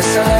Le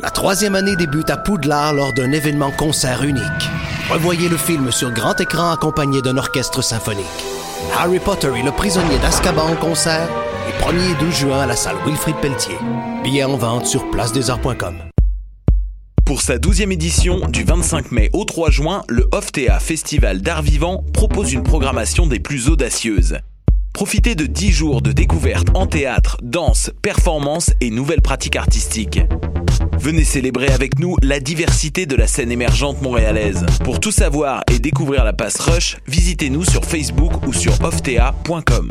La troisième année débute à Poudlard lors d'un événement concert unique. Revoyez le film sur grand écran accompagné d'un orchestre symphonique. Harry Potter et le prisonnier d'Azkaban en concert, les 1er et 12 juin à la salle Wilfrid Pelletier. Billets en vente sur placedesarts.com. Pour sa 12e édition, du 25 mai au 3 juin, le OFTEA Festival d'art vivant propose une programmation des plus audacieuses. Profitez de 10 jours de découvertes en théâtre, danse, performance et nouvelles pratiques artistiques. Venez célébrer avec nous la diversité de la scène émergente montréalaise. Pour tout savoir et découvrir la passe Rush, visitez-nous sur Facebook ou sur oftea.com.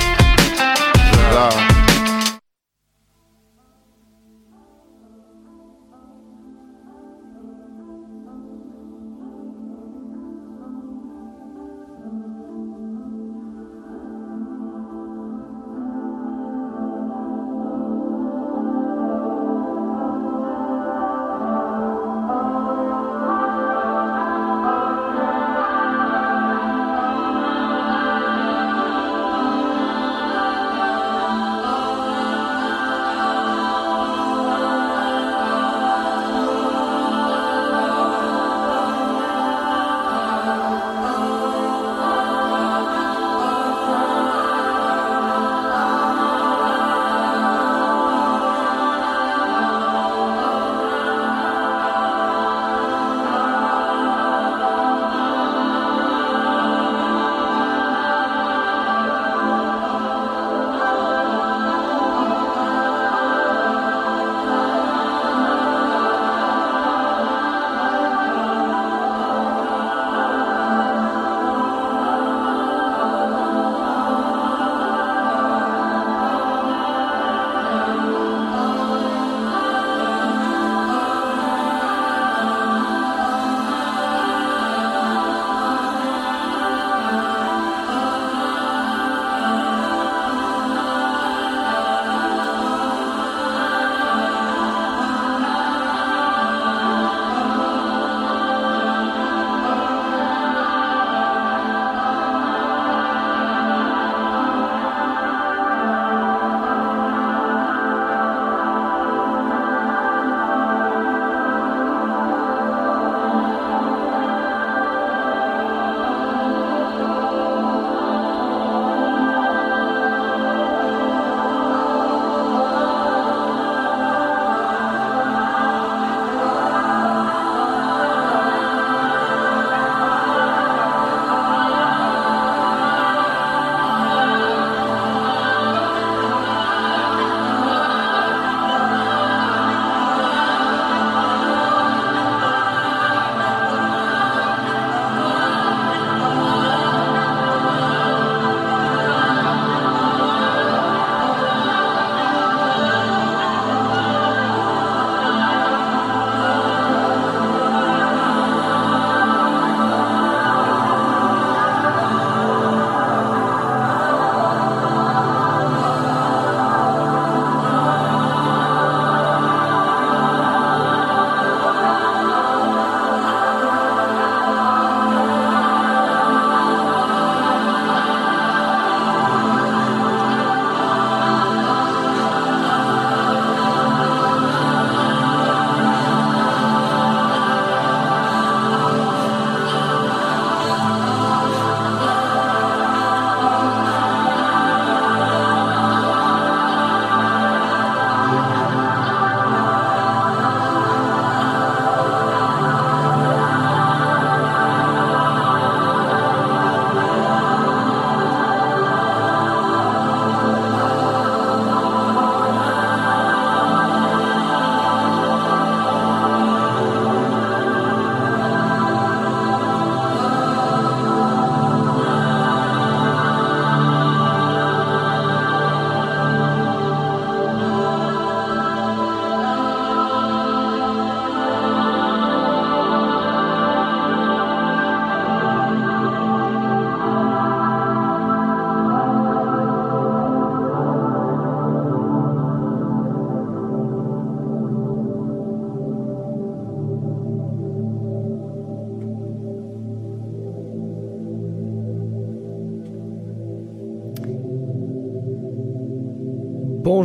God.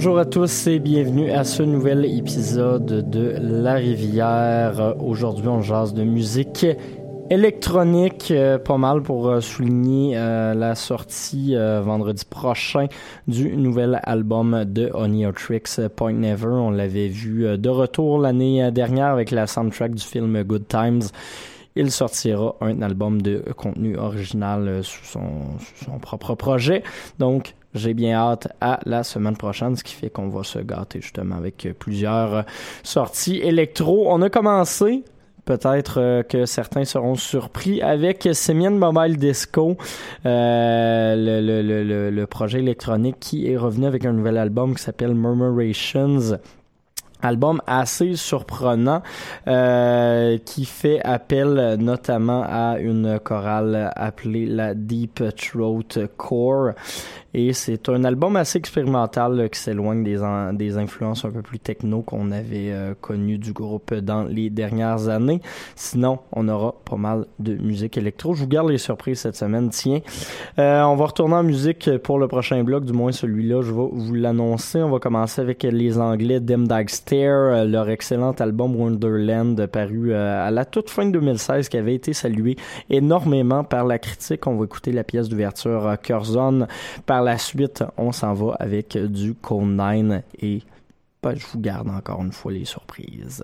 Bonjour à tous et bienvenue à ce nouvel épisode de La Rivière. Aujourd'hui, on jase de musique électronique, euh, pas mal pour euh, souligner euh, la sortie vendredi prochain du nouvel album de Tricks Point Never. On l'avait vu de retour l'année dernière avec la soundtrack du film Good Times. Il sortira un album de contenu original sous son, sous son propre projet. Donc, j'ai bien hâte à la semaine prochaine, ce qui fait qu'on va se gâter justement avec plusieurs sorties électro. On a commencé. Peut-être euh, que certains seront surpris avec Semian Mobile Disco, euh, le, projet électronique qui est revenu avec un nouvel album qui s'appelle Murmurations. Album assez surprenant euh, qui fait appel notamment à une chorale appelée la Deep Throat Core et c'est un album assez expérimental qui s'éloigne des, des influences un peu plus techno qu'on avait euh, connues du groupe dans les dernières années. Sinon, on aura pas mal de musique électro. Je vous garde les surprises cette semaine. Tiens, euh, on va retourner en musique pour le prochain bloc, du moins celui-là, je vais vous l'annoncer. On va commencer avec les Anglais Dim Dag Stare, leur excellent album Wonderland paru euh, à la toute fin de 2016 qui avait été salué énormément par la critique. On va écouter la pièce d'ouverture Curzon par la suite, on s'en va avec du Code 9 et ben, je vous garde encore une fois les surprises.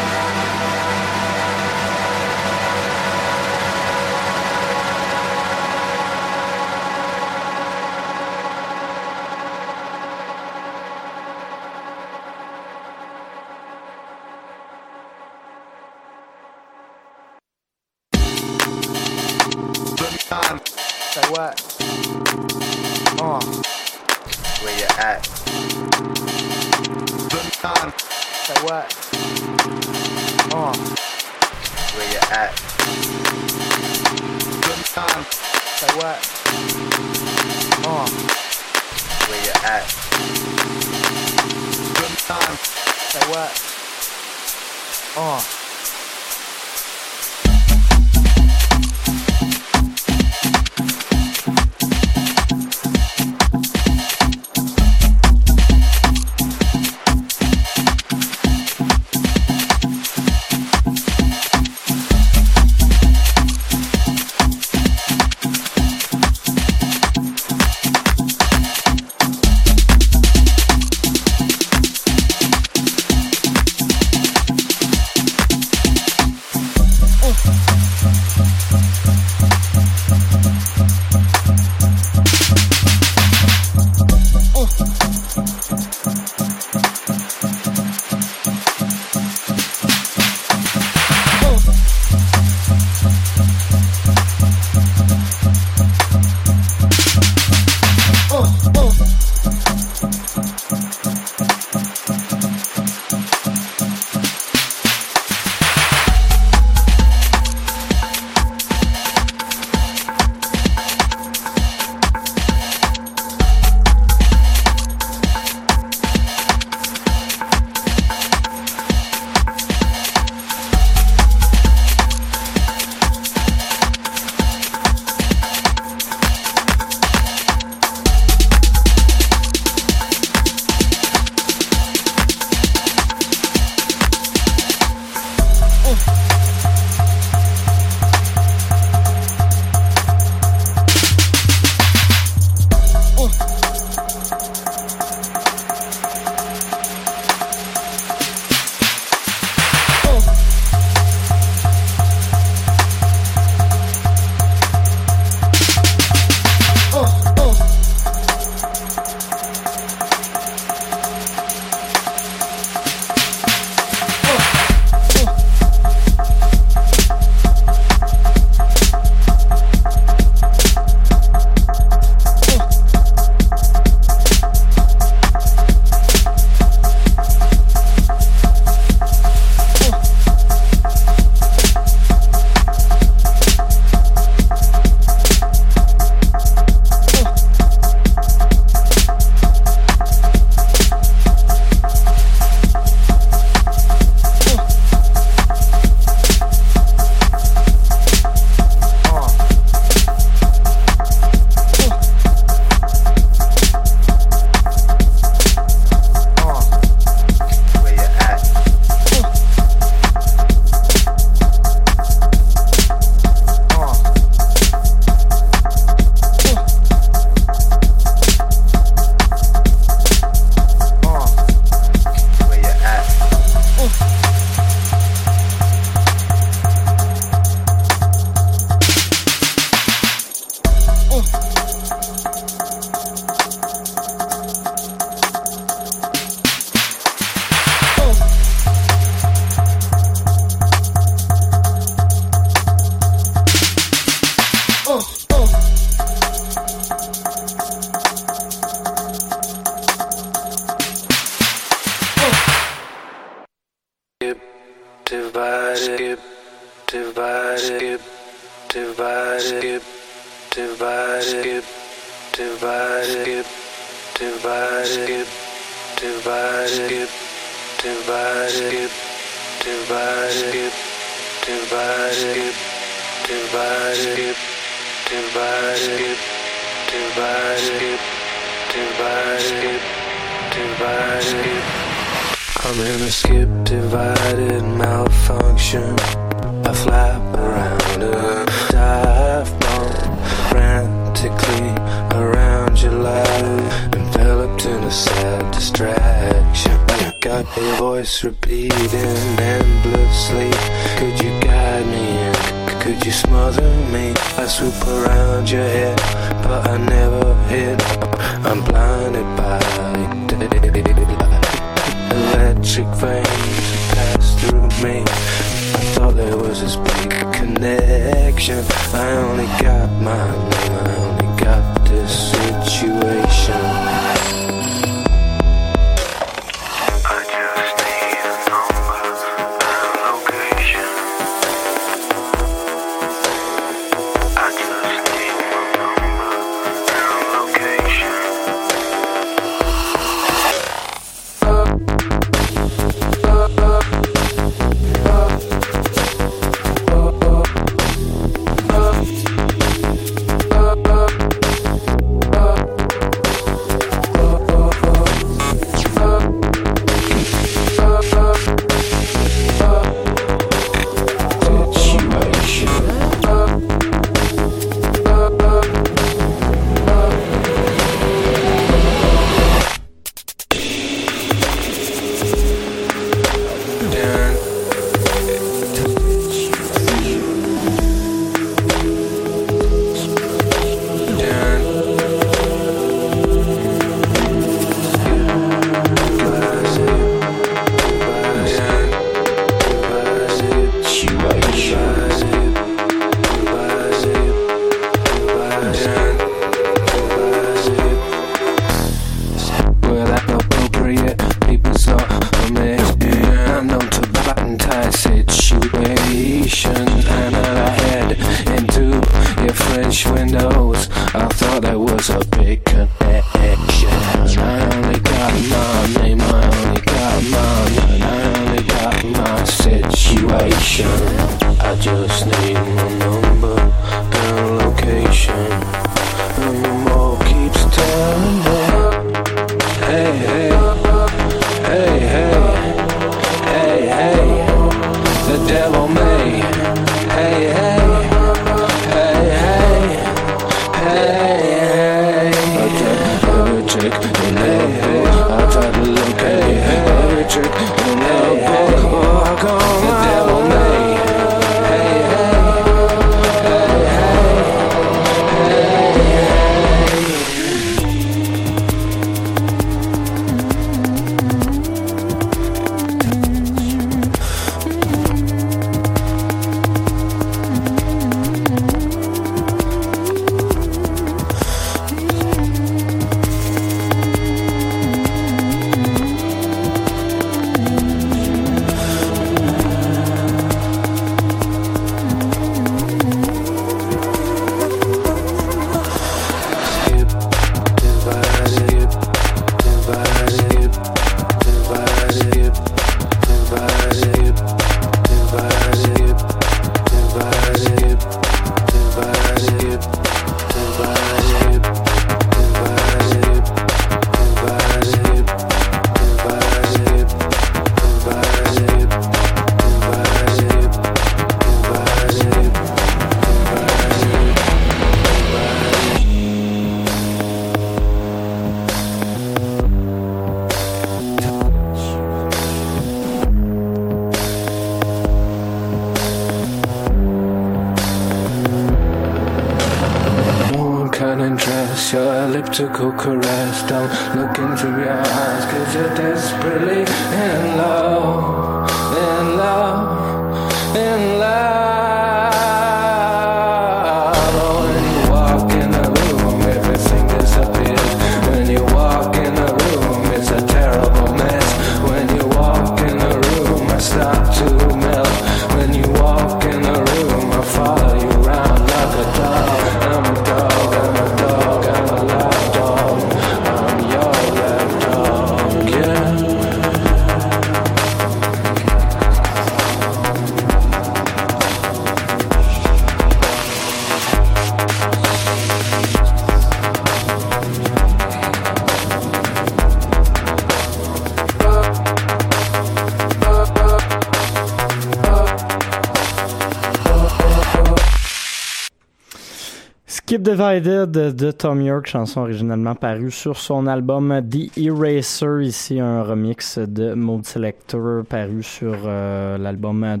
Keep Divided de Tom York, chanson originalement parue sur son album The Eraser, ici un remix de Mode Selector paru sur euh, l'album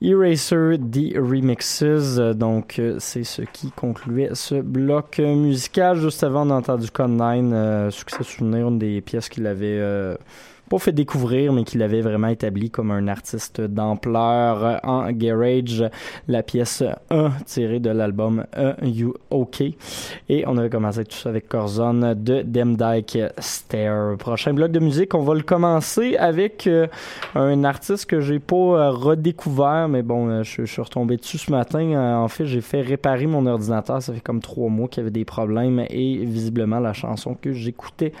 Eraser The Remixes. Donc c'est ce qui concluait ce bloc musical. Juste avant, on a entendu Con 9, euh, Succès Souvenir, une des pièces qu'il avait... Euh, pas fait découvrir, mais qui l'avait vraiment établi comme un artiste d'ampleur en garage. La pièce 1 tirée de l'album You OK. Et on avait commencé tout ça avec Corzon de Demdike Stair. Prochain bloc de musique, on va le commencer avec euh, un artiste que j'ai pas euh, redécouvert, mais bon, euh, je, je suis retombé dessus ce matin. En fait, j'ai fait réparer mon ordinateur. Ça fait comme trois mois qu'il y avait des problèmes et visiblement la chanson que j'écoutais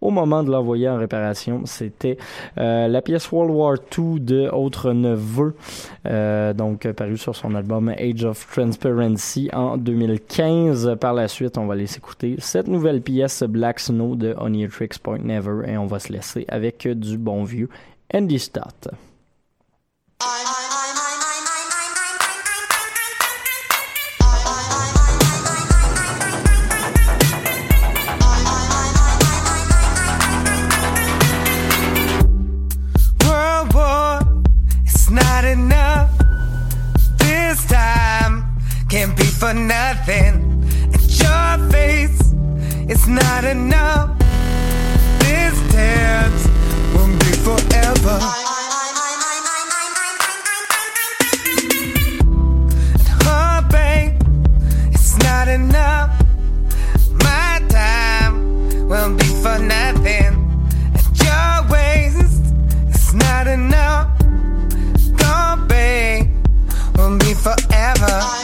au moment de l'envoyer en réparation, c'était euh, la pièce World War II de Autre Neveu, euh, donc euh, paru sur son album Age of Transparency en 2015. Par la suite, on va laisser écouter cette nouvelle pièce Black Snow de Oniatrix Point Never et on va se laisser avec du bon vieux Andy Stott. For nothing. And your face, it's not enough. This dance won't be forever. Heartbreak, it's not enough. My time won't be for nothing. And your waste, it's not enough. Gonna be, won't be forever.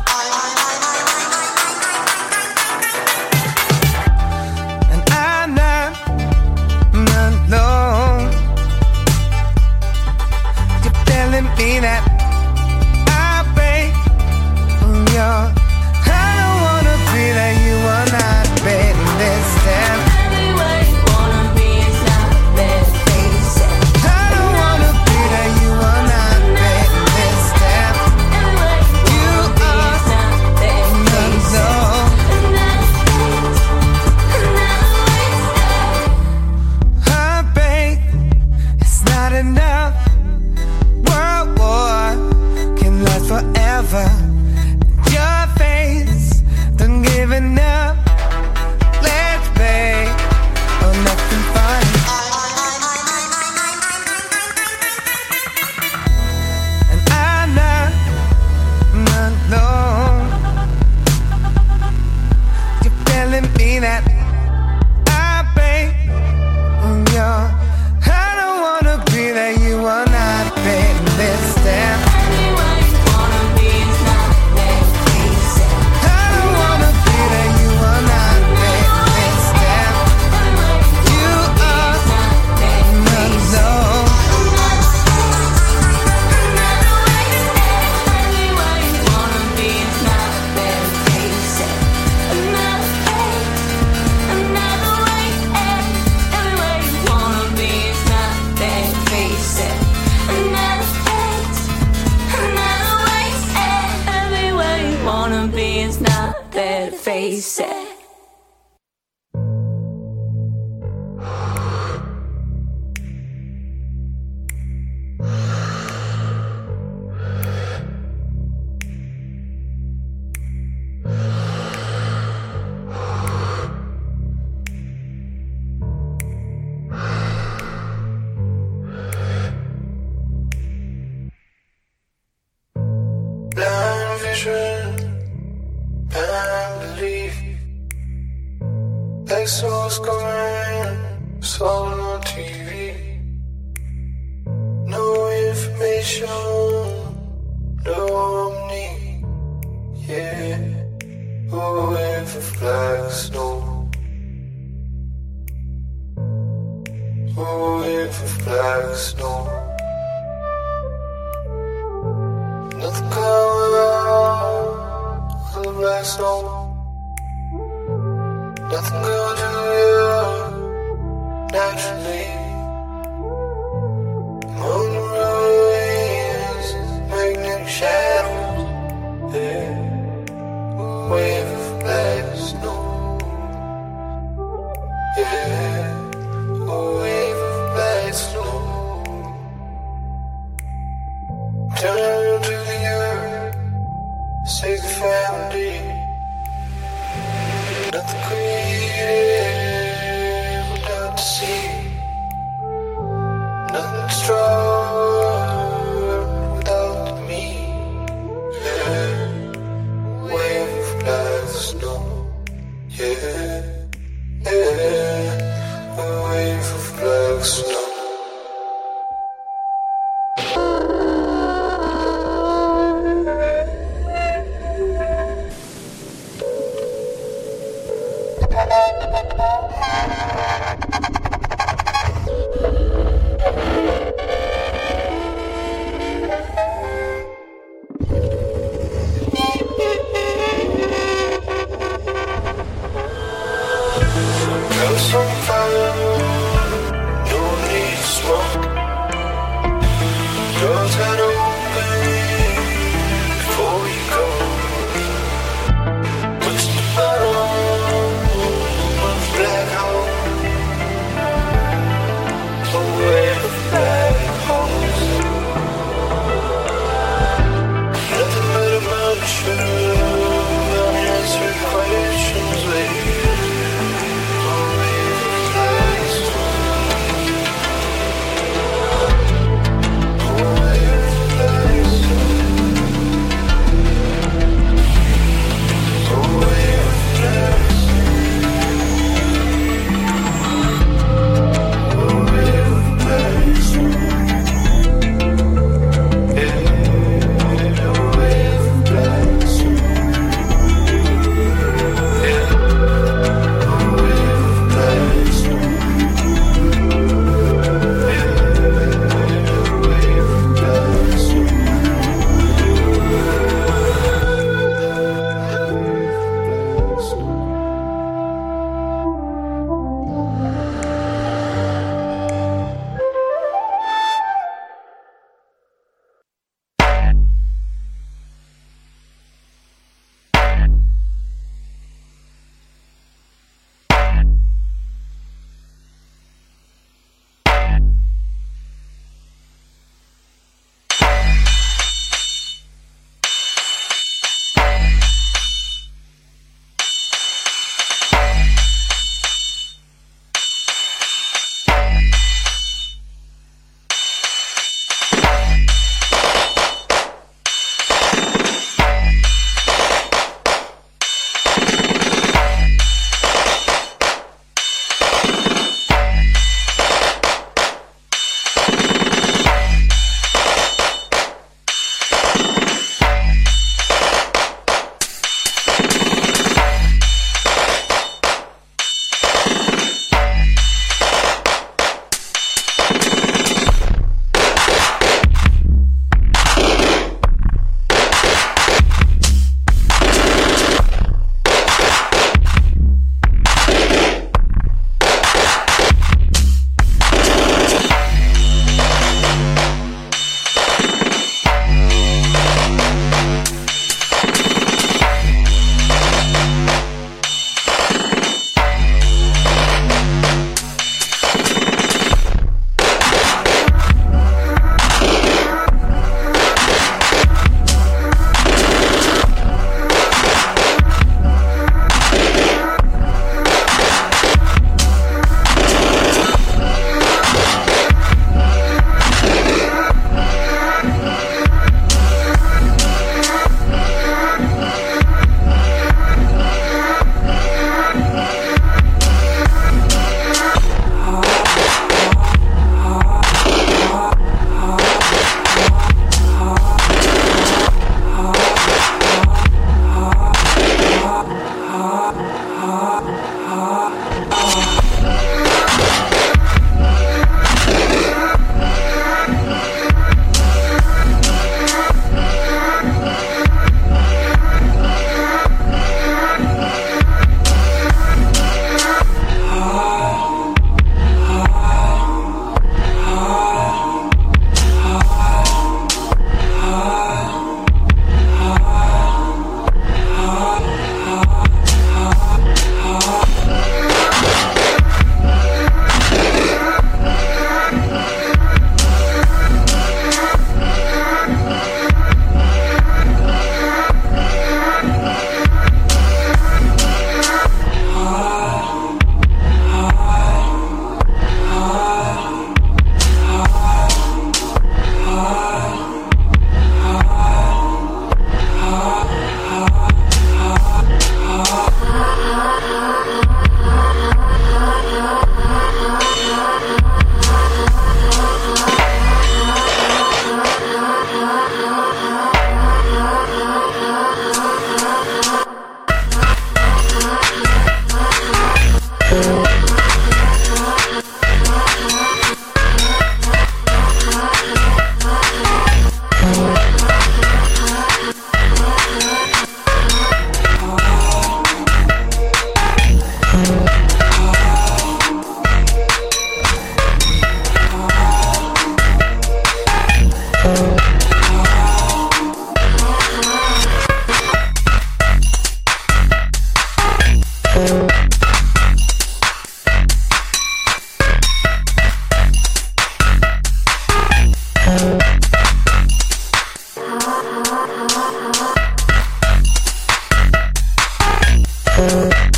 Thank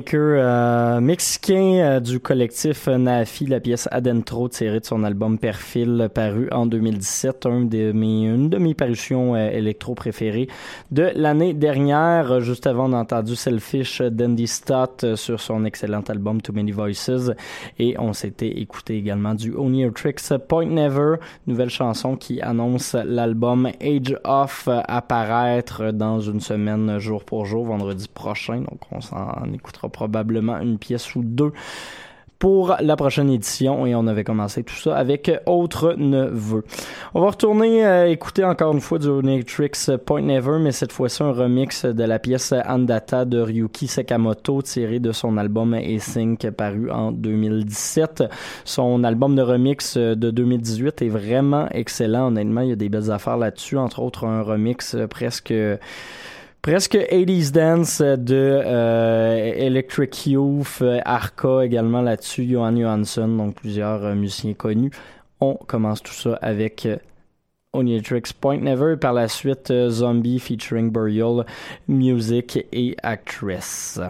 playmaker uh, mexicain euh, du collectif Nafi, la pièce Adentro tirée de son album Perfil paru en 2017, un de mes, une de mes parutions euh, électro préférées de l'année dernière. Juste avant, on a entendu Selfish d'Andy Stott sur son excellent album Too Many Voices et on s'était écouté également du Only Tricks Point Never, nouvelle chanson qui annonce l'album Age of apparaître dans une semaine jour pour jour, vendredi prochain. Donc on s'en écoutera probablement une pièce ou deux pour la prochaine édition et on avait commencé tout ça avec Autre Neveu. On va retourner euh, écouter encore une fois du Onitrix Point Never, mais cette fois-ci un remix de la pièce Andata de Ryuki Sakamoto tiré de son album Async paru en 2017. Son album de remix de 2018 est vraiment excellent. Honnêtement, il y a des belles affaires là-dessus, entre autres un remix presque presque 80s dance de euh, Electric Youth, euh, Arca également là-dessus, Johan Johansson, donc plusieurs euh, musiciens connus. On commence tout ça avec Onitrix Point Never, par la suite Zombie featuring Burial, Music et Actress.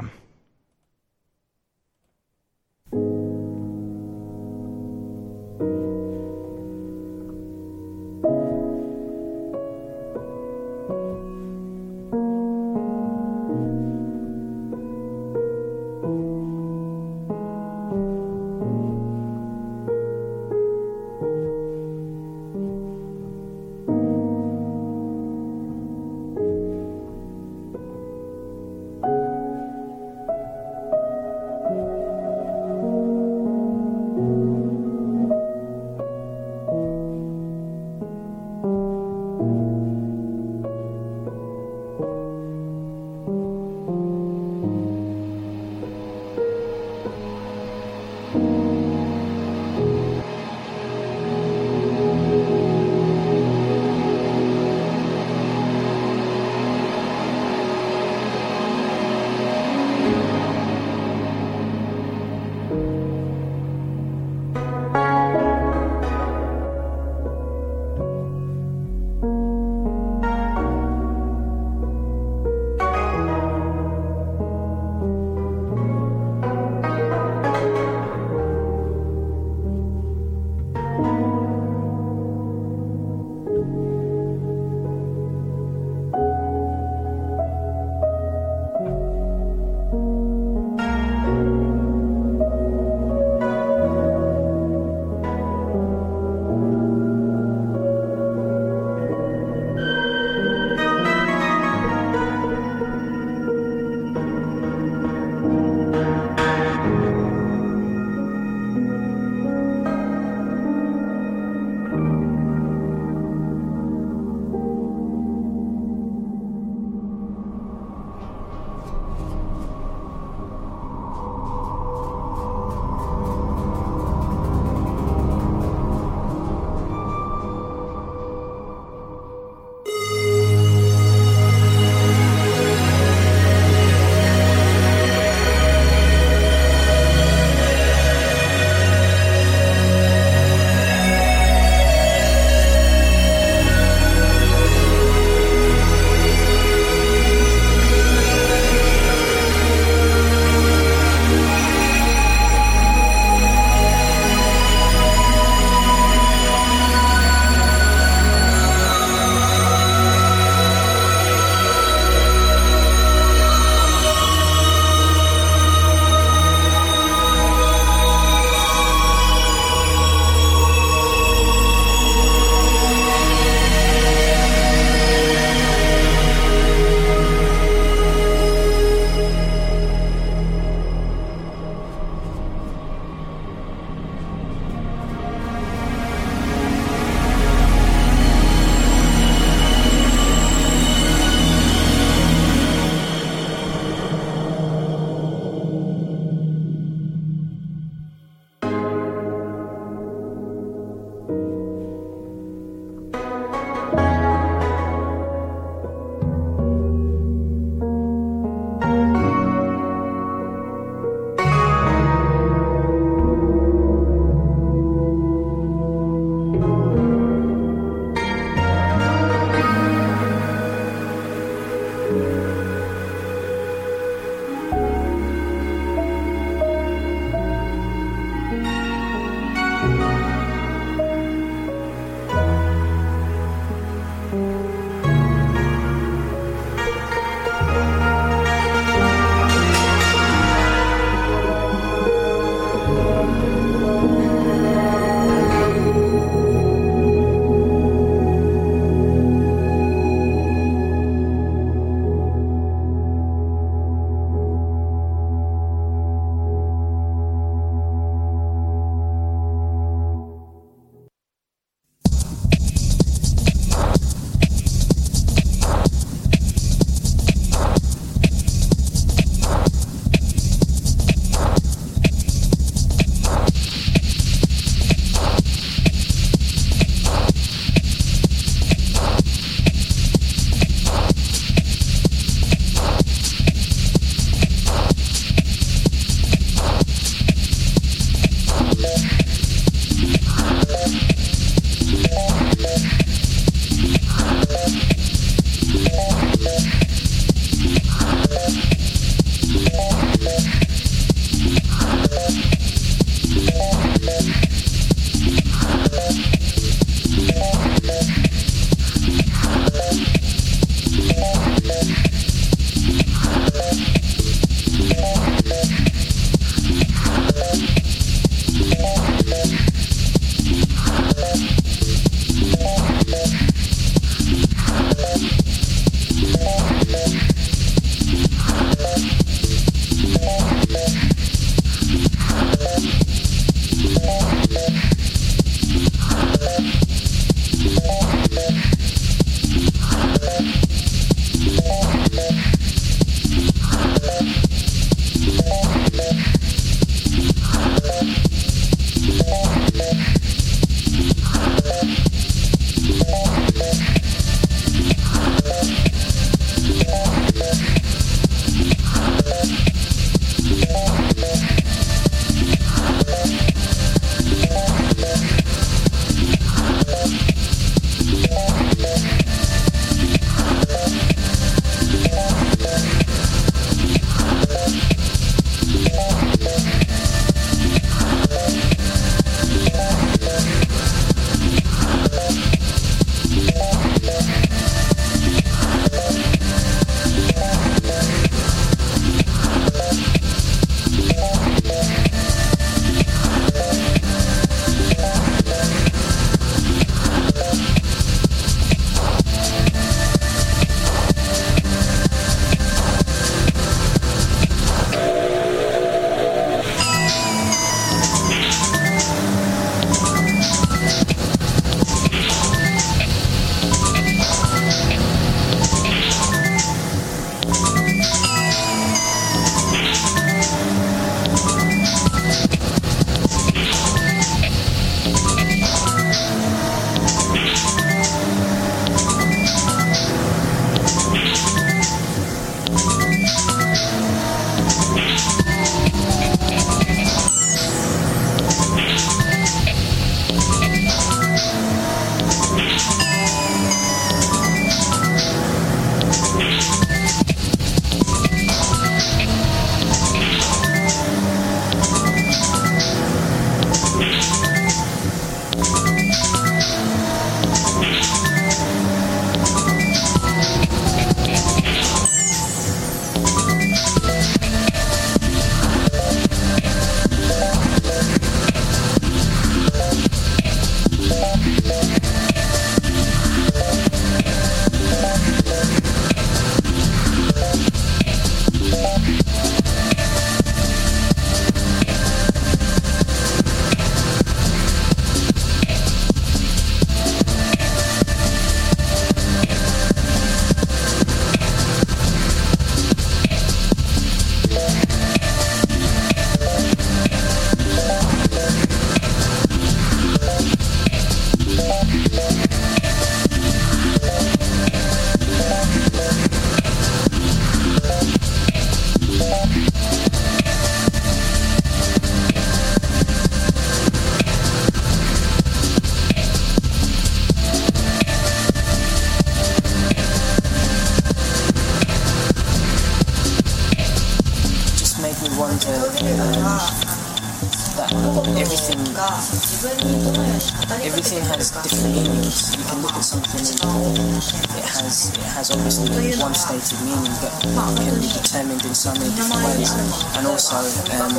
types of meaning that can be determined in so many different ways. And also, um,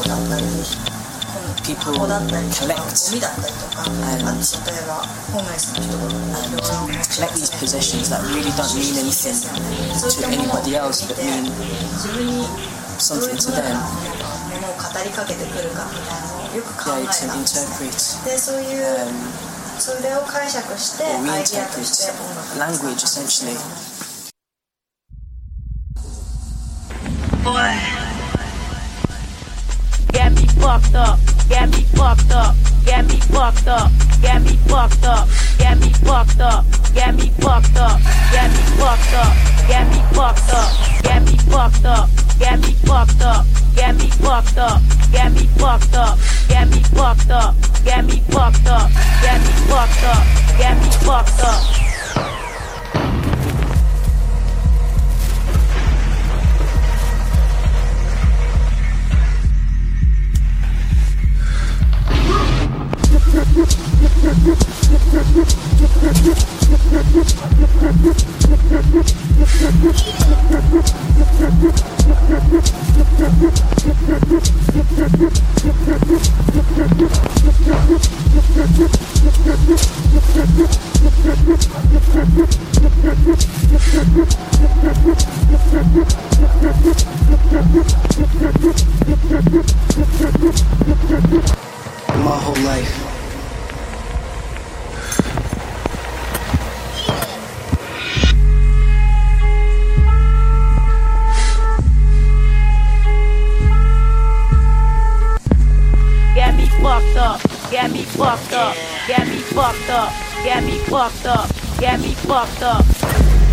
people collect and, and collect these possessions that really don't mean anything to anybody else but mean something to them. 語りかけてくるかみたいなのをよく考えたんですね。でそういう、um, essentially. Essentially. Get me fucked up, get me fucked up, get me fucked up, get me fucked up, get me fucked up, get me fucked up, get me fucked up, get me fucked up, get me fucked up, get me fucked up, get me fucked up, get me fucked up, get me fucked up, get me fucked up, get me fucked up, get me fucked up. My whole life. Up, get me fucked up, get me fucked up, get me fucked up, get me fucked up,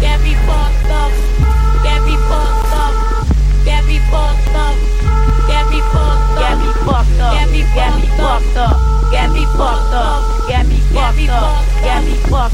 get me fucked up, get me fucked up, get me fucked up, get me fucked up, get me fucked up, get me get me fucked up, get me fucked up, get me fucked up, get me fucked up,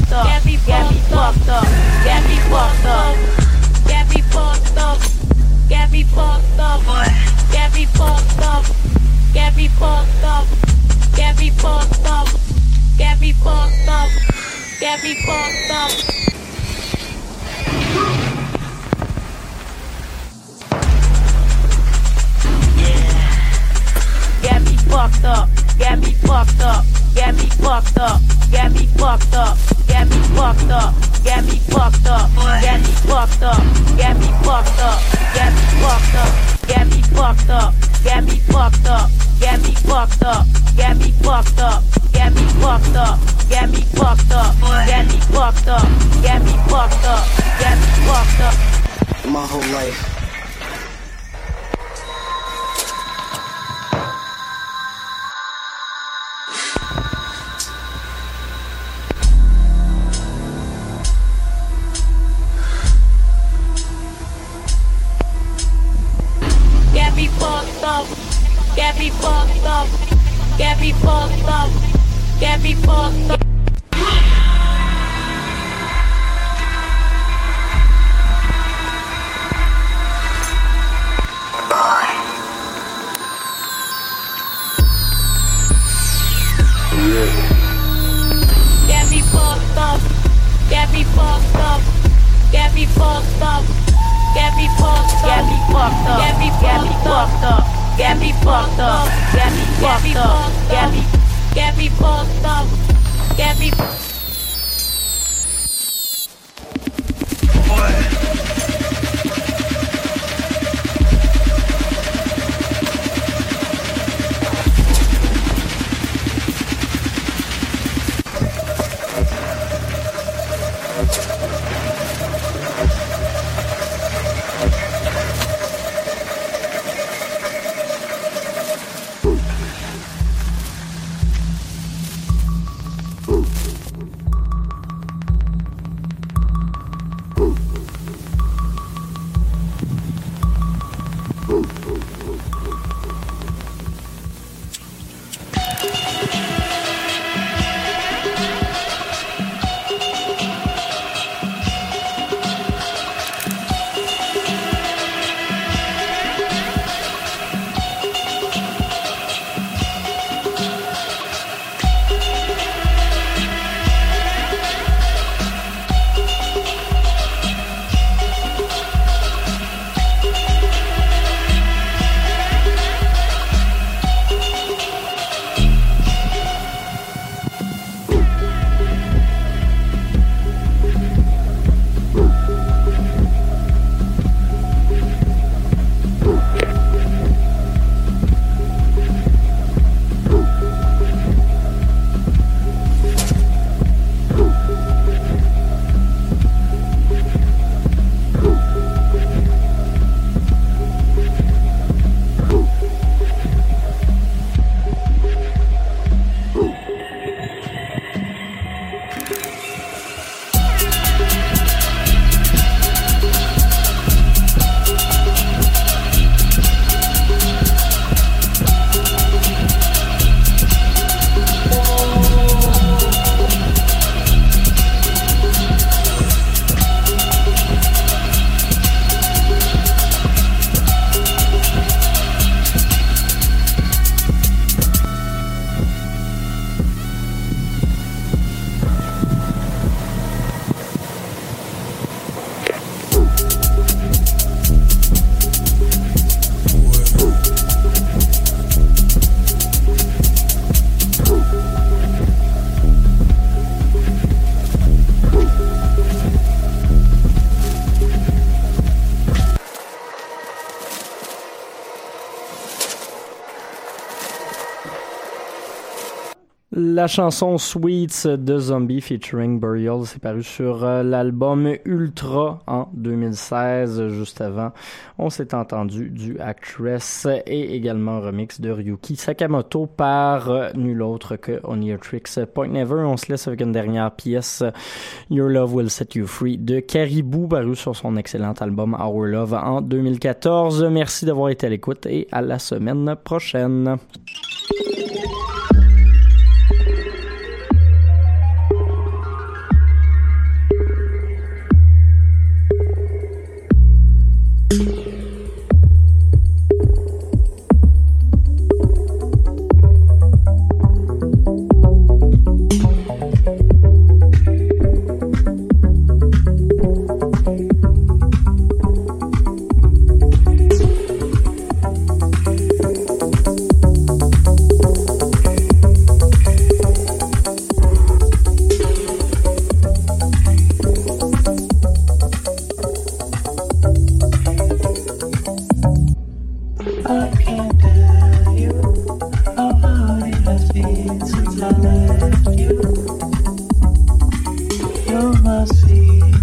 la chanson Sweets de Zombie featuring Burial. C'est paru sur euh, l'album Ultra en 2016. Juste avant, on s'est entendu du Actress et également remix de Ryuki Sakamoto par euh, nul autre que Oniatrix Point Never. On se laisse avec une dernière pièce, Your Love Will Set You Free de Caribou, paru sur son excellent album Our Love en 2014. Merci d'avoir été à l'écoute et à la semaine prochaine. You must be